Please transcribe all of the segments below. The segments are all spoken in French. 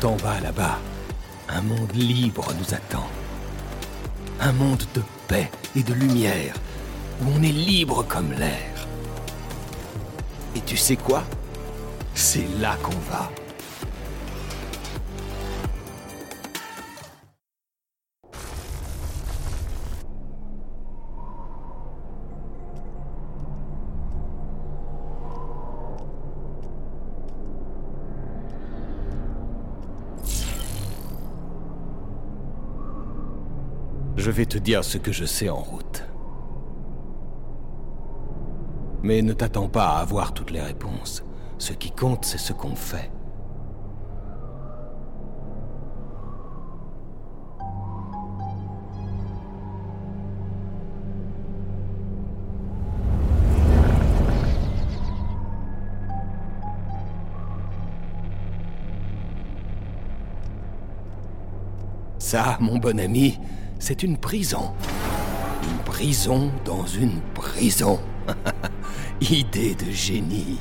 Tout en bas là-bas, un monde libre nous attend. Un monde de paix et de lumière, où on est libre comme l'air. Et tu sais quoi? C'est là qu'on va. Je vais te dire ce que je sais en route. Mais ne t'attends pas à avoir toutes les réponses. Ce qui compte, c'est ce qu'on fait. Ça, mon bon ami, c'est une prison. Une prison dans une prison. Idée de génie.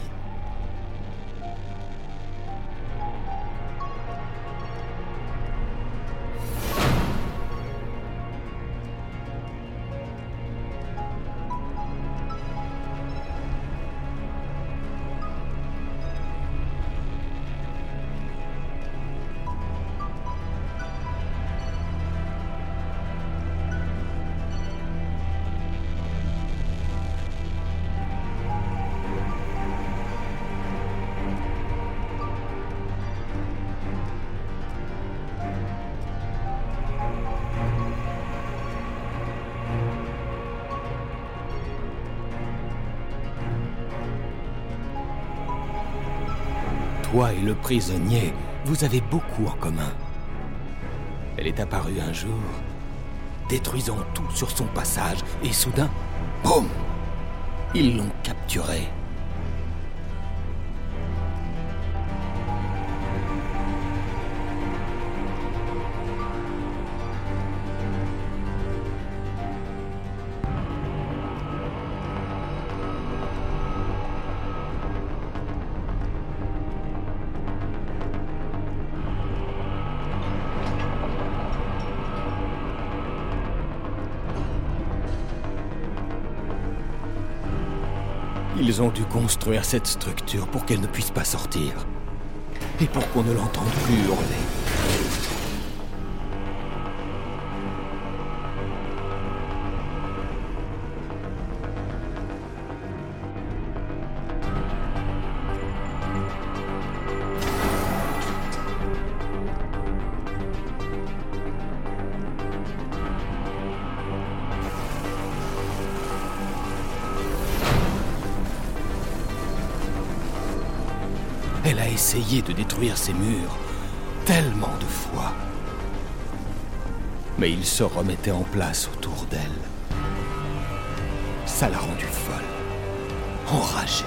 Toi et le prisonnier, vous avez beaucoup en commun. Elle est apparue un jour, détruisant tout sur son passage, et soudain, boum Ils l'ont capturé. Construire cette structure pour qu'elle ne puisse pas sortir. Et pour qu'on ne l'entende plus hurler? Essayé de détruire ces murs tellement de fois. Mais ils se remettaient en place autour d'elle. Ça l'a rendue folle, enragée.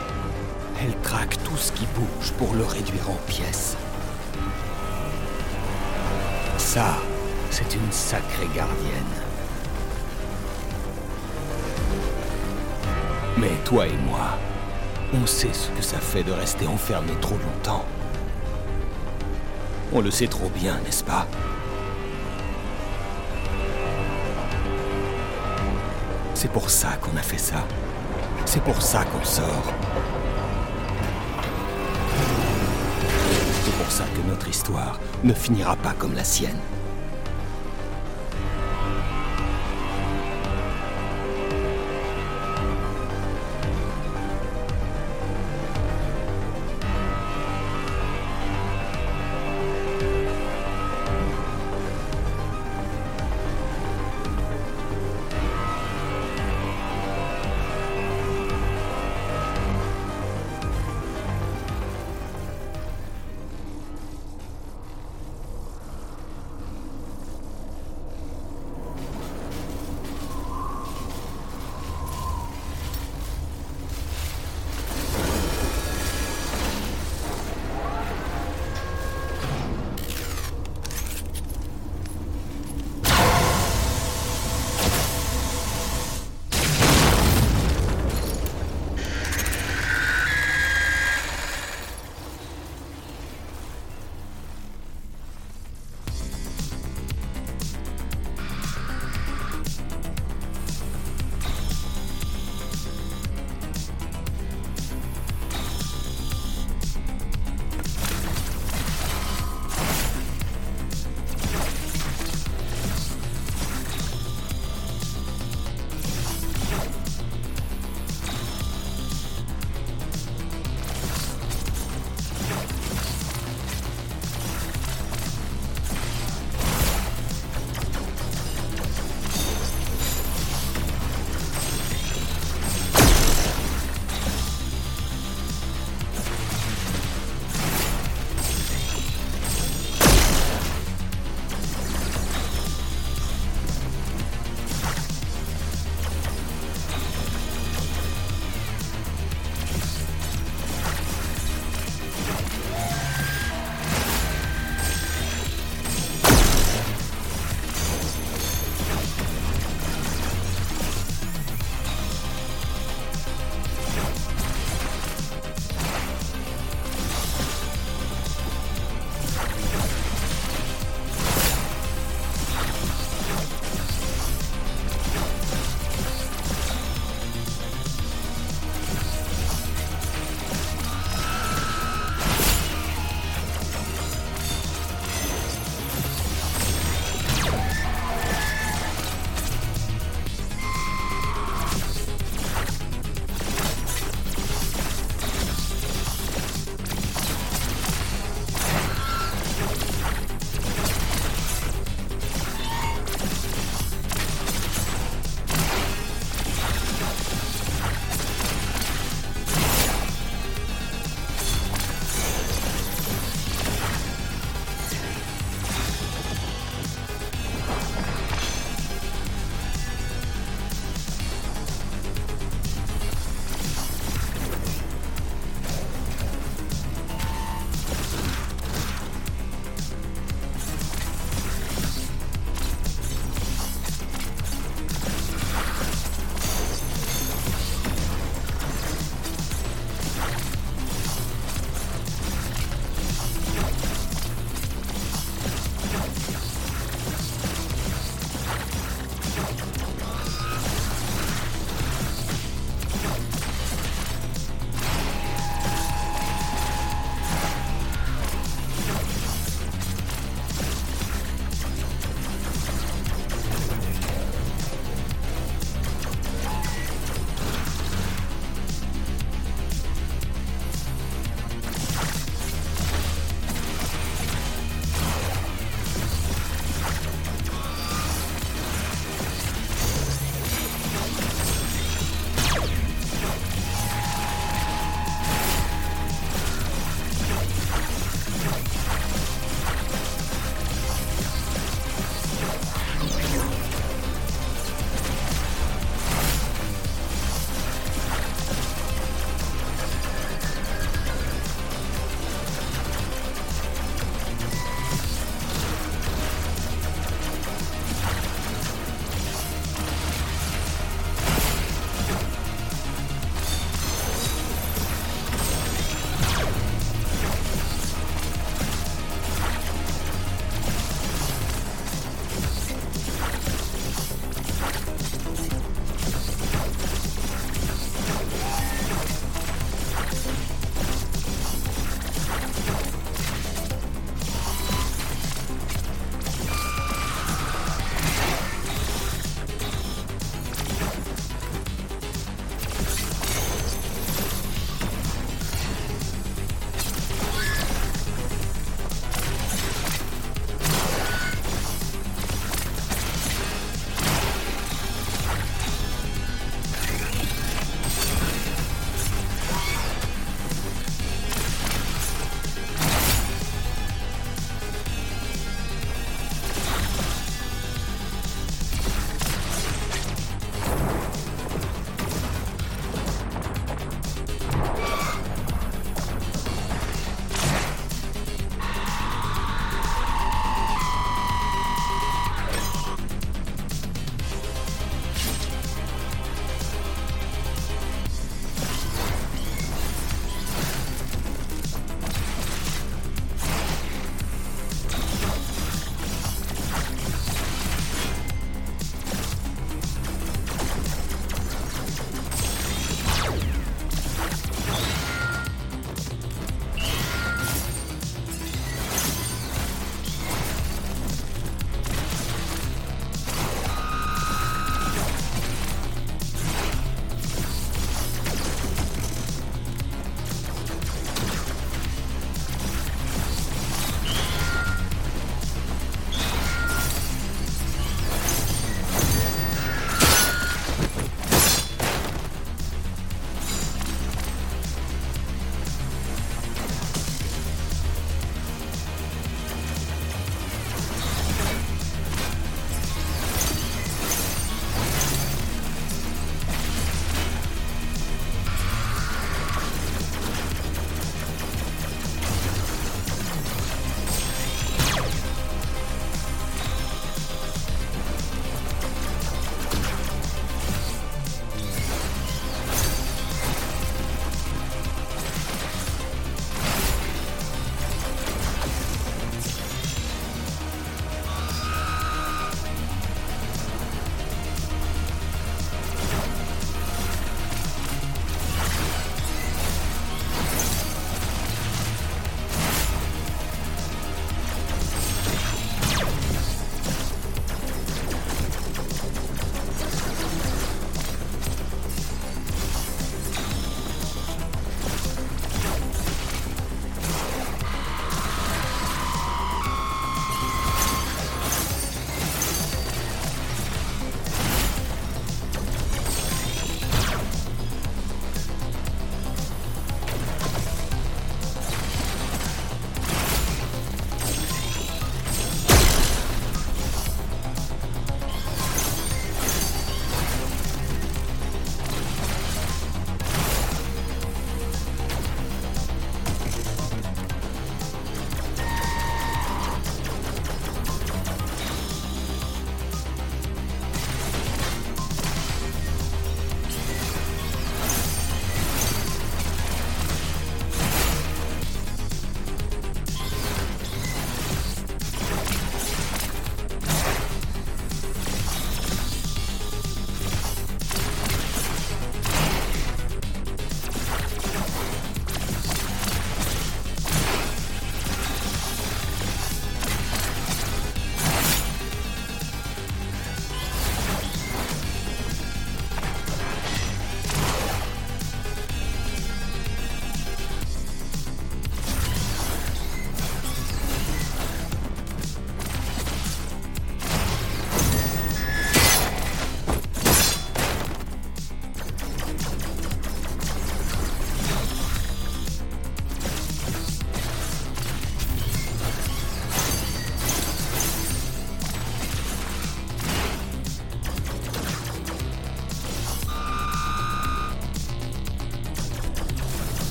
Elle traque tout ce qui bouge pour le réduire en pièces. Ça, c'est une sacrée gardienne. Mais toi et moi, on sait ce que ça fait de rester enfermé trop longtemps. On le sait trop bien, n'est-ce pas? C'est pour ça qu'on a fait ça. C'est pour ça qu'on sort. C'est pour ça que notre histoire ne finira pas comme la sienne.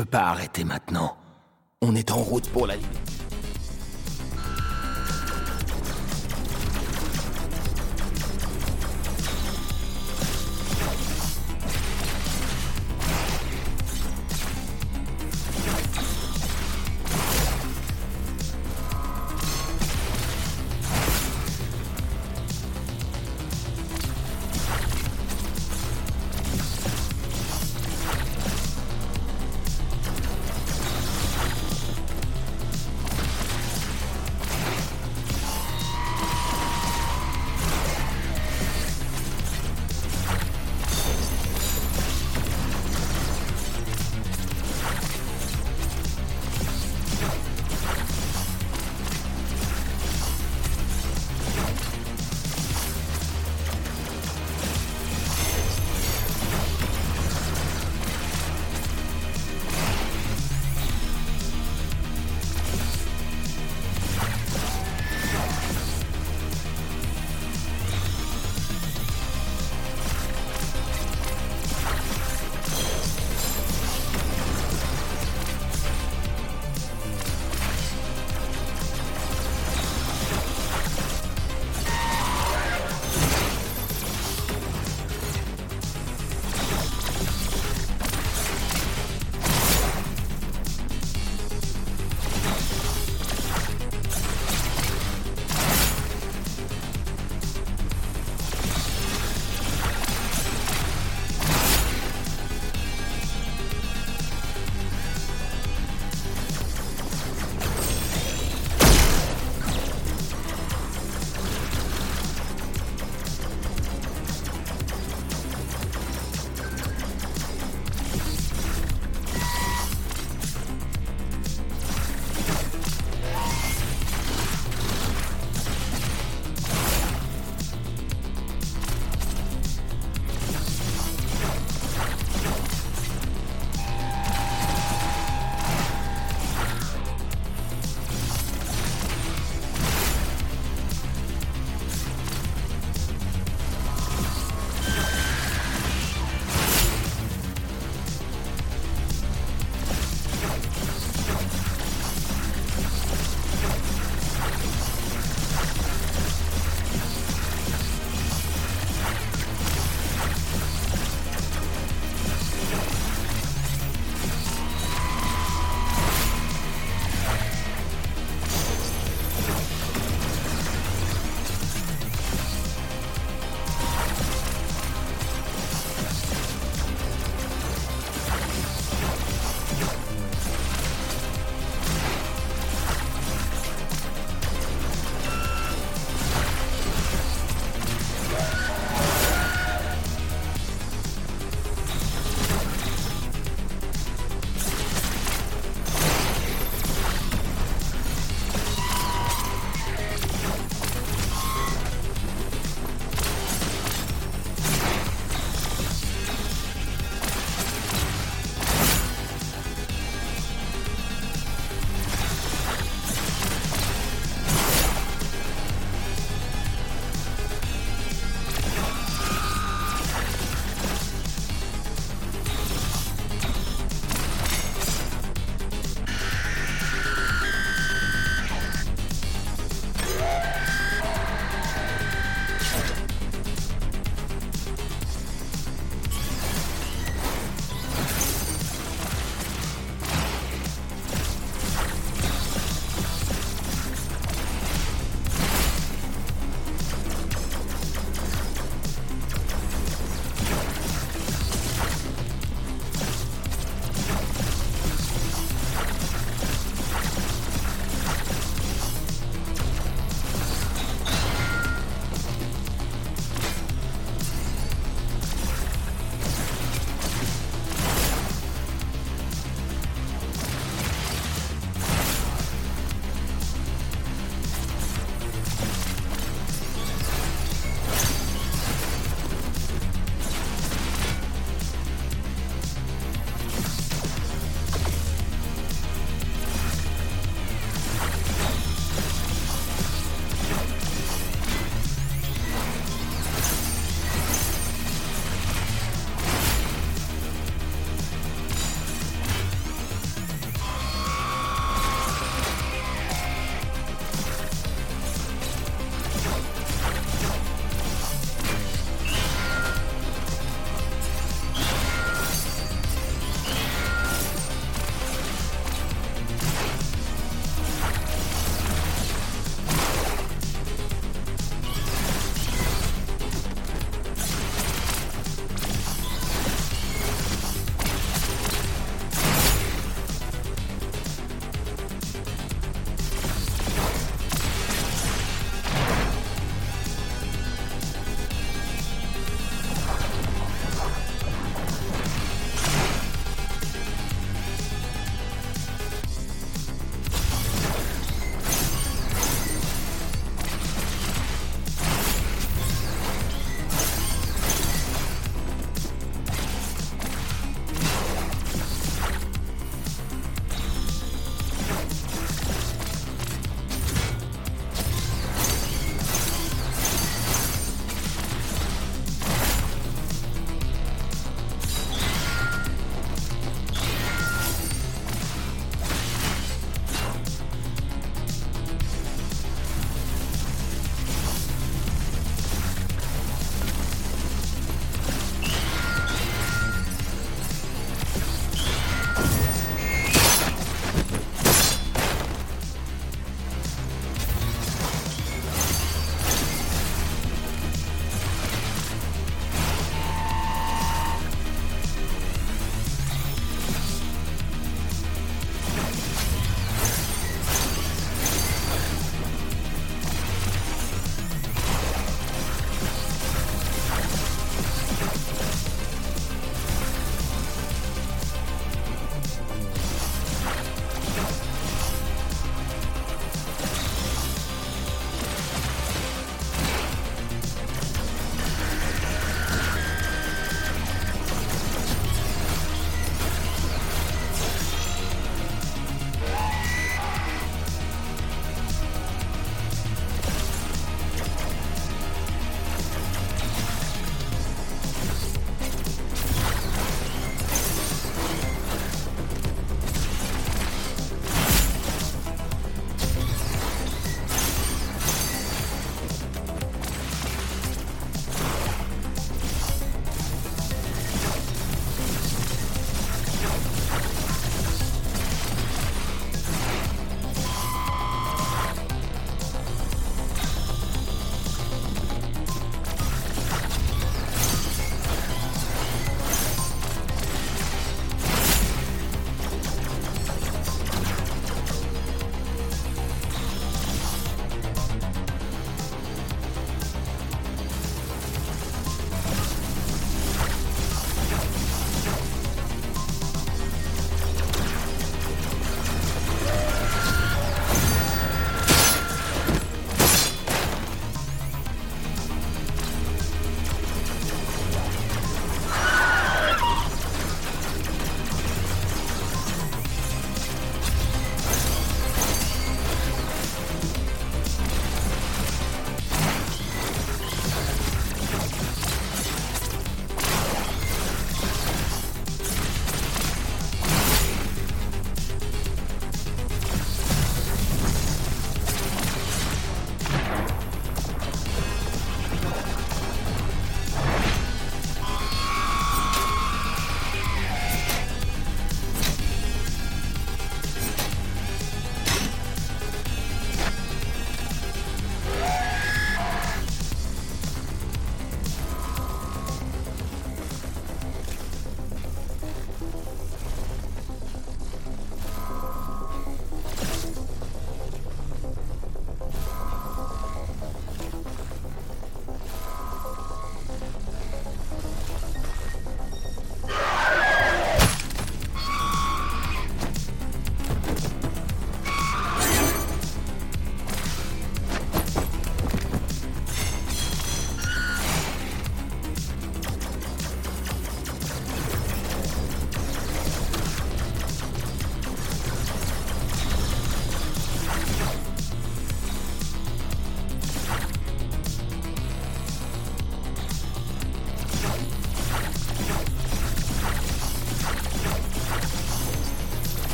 Peux pas arrêter maintenant. On est en route pour la liberté.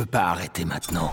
Peux pas arrêter maintenant.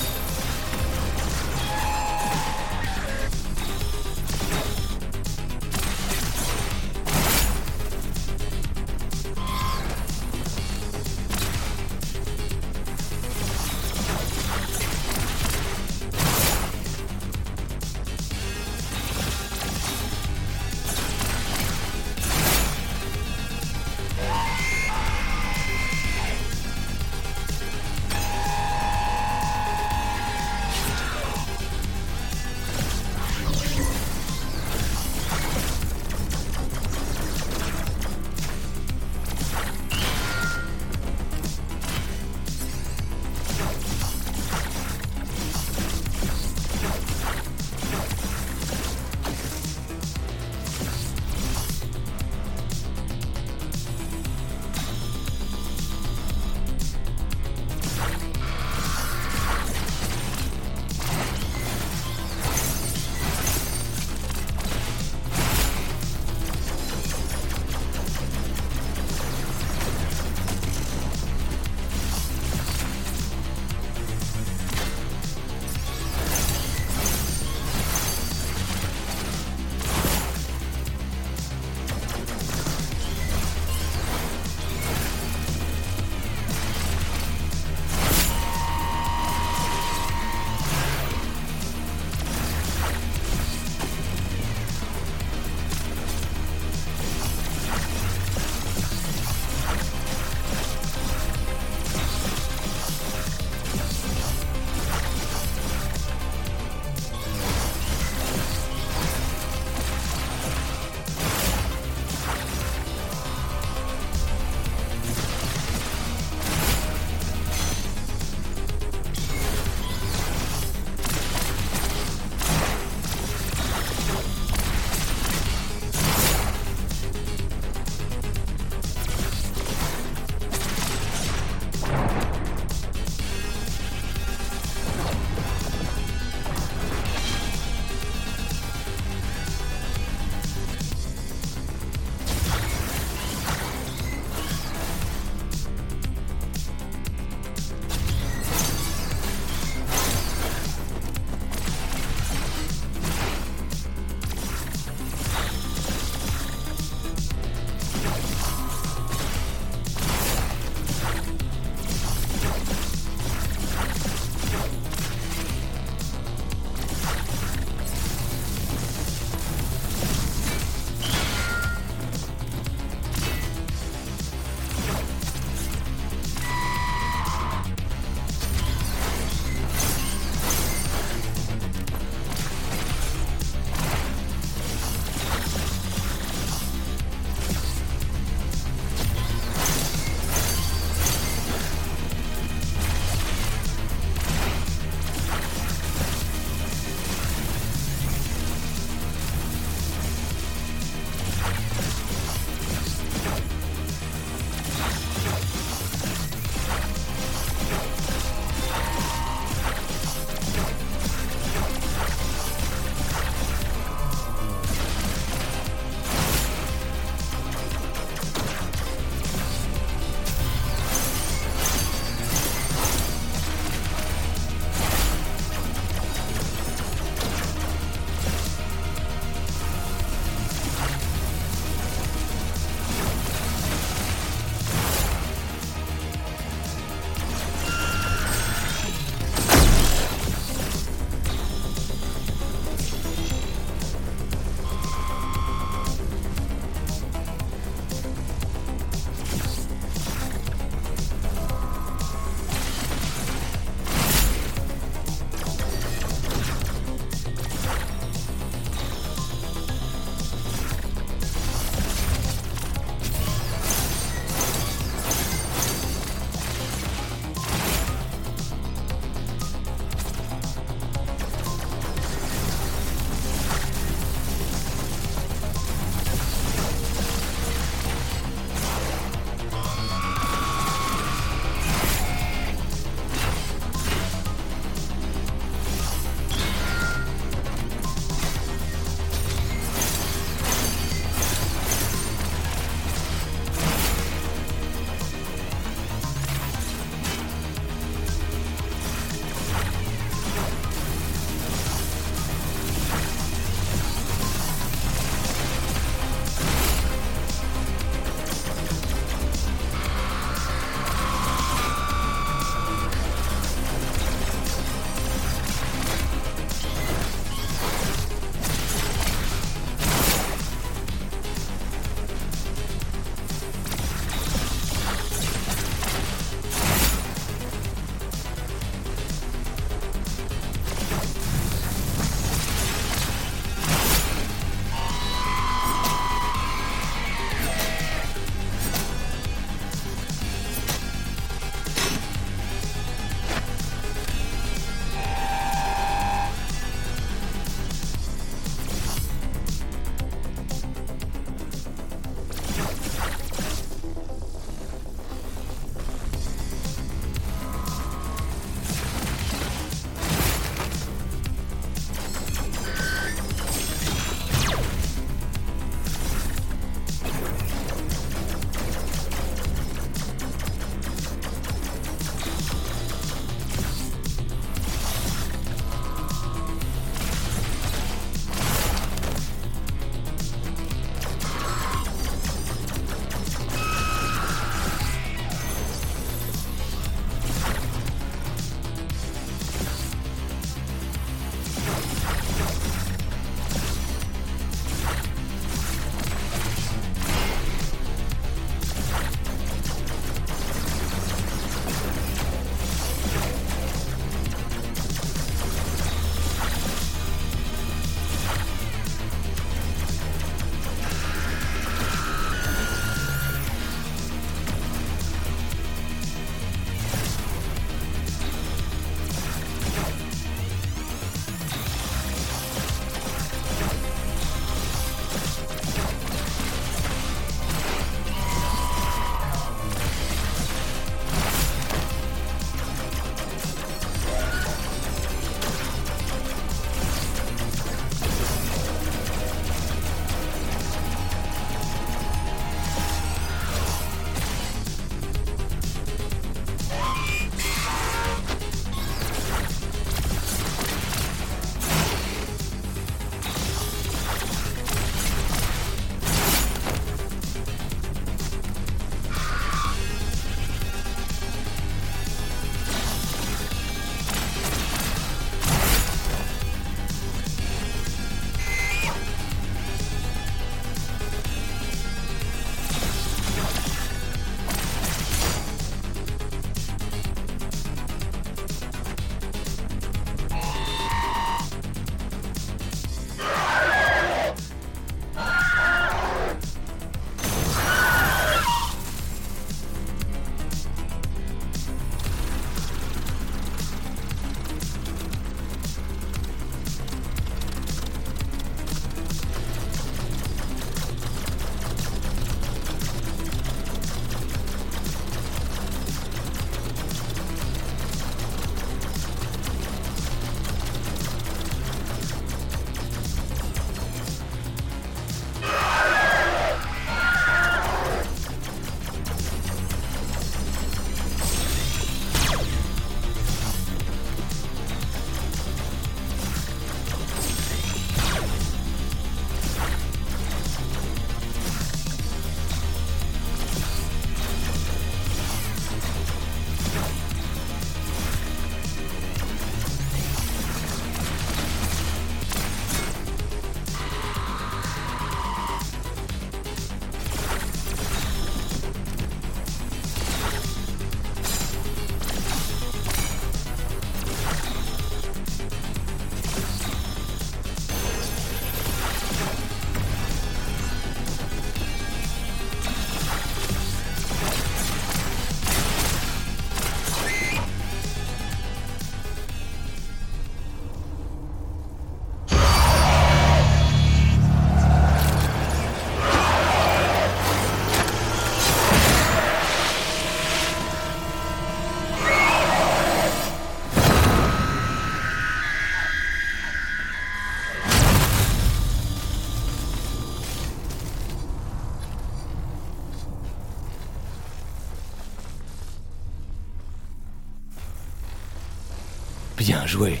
Joué.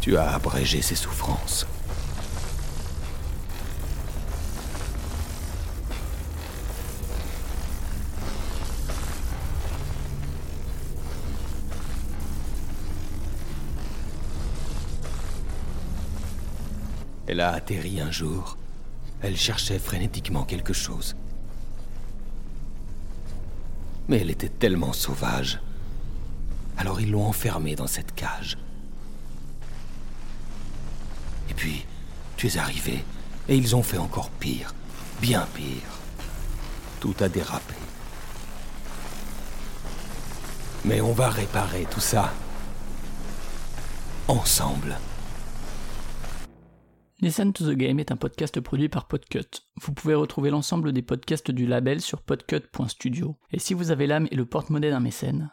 Tu as abrégé ses souffrances. Elle a atterri un jour. Elle cherchait frénétiquement quelque chose. Mais elle était tellement sauvage. Alors ils l'ont enfermée dans cette cage. Et puis, tu es arrivé, et ils ont fait encore pire, bien pire. Tout a dérapé. Mais on va réparer tout ça. Ensemble. Listen to the Game est un podcast produit par Podcut. Vous pouvez retrouver l'ensemble des podcasts du label sur podcut.studio. Et si vous avez l'âme et le porte-monnaie d'un mécène,